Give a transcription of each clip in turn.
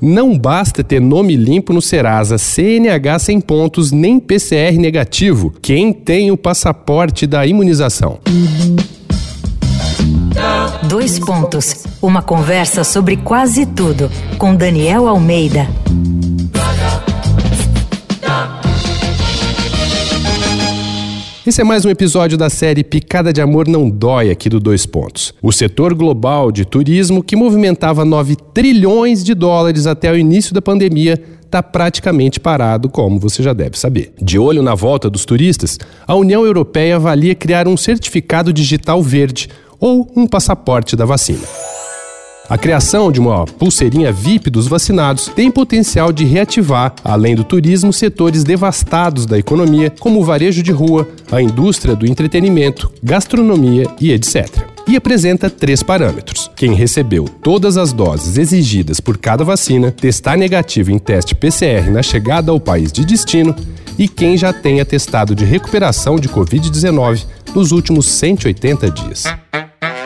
Não basta ter nome limpo no Serasa, CNH sem pontos, nem PCR negativo. Quem tem o passaporte da imunização? Dois pontos. Uma conversa sobre quase tudo com Daniel Almeida. Esse é mais um episódio da série Picada de Amor Não Dói aqui do Dois Pontos. O setor global de turismo, que movimentava 9 trilhões de dólares até o início da pandemia, está praticamente parado, como você já deve saber. De olho na volta dos turistas, a União Europeia avalia criar um certificado digital verde ou um passaporte da vacina. A criação de uma pulseirinha VIP dos vacinados tem potencial de reativar, além do turismo, setores devastados da economia, como o varejo de rua, a indústria do entretenimento, gastronomia e etc. E apresenta três parâmetros: quem recebeu todas as doses exigidas por cada vacina, testar negativo em teste PCR na chegada ao país de destino e quem já tenha testado de recuperação de Covid-19 nos últimos 180 dias.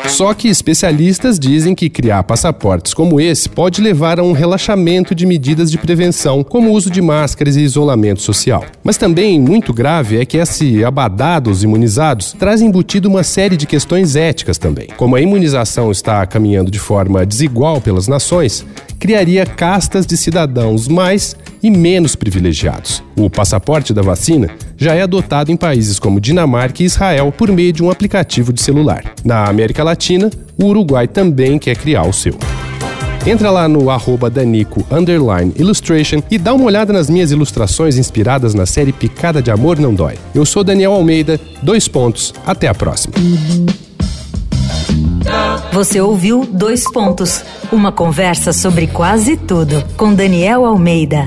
Só que especialistas dizem que criar passaportes como esse pode levar a um relaxamento de medidas de prevenção, como o uso de máscaras e isolamento social. Mas também muito grave é que esse abadá dos imunizados traz embutido uma série de questões éticas também. Como a imunização está caminhando de forma desigual pelas nações, criaria castas de cidadãos mais e menos privilegiados. O passaporte da vacina já é adotado em países como Dinamarca e Israel por meio de um aplicativo de celular. Na América Latina, o Uruguai também quer criar o seu. Entra lá no arroba Danico Illustration e dá uma olhada nas minhas ilustrações inspiradas na série Picada de Amor Não Dói. Eu sou Daniel Almeida, dois pontos, até a próxima. Você ouviu Dois Pontos, uma conversa sobre quase tudo com Daniel Almeida.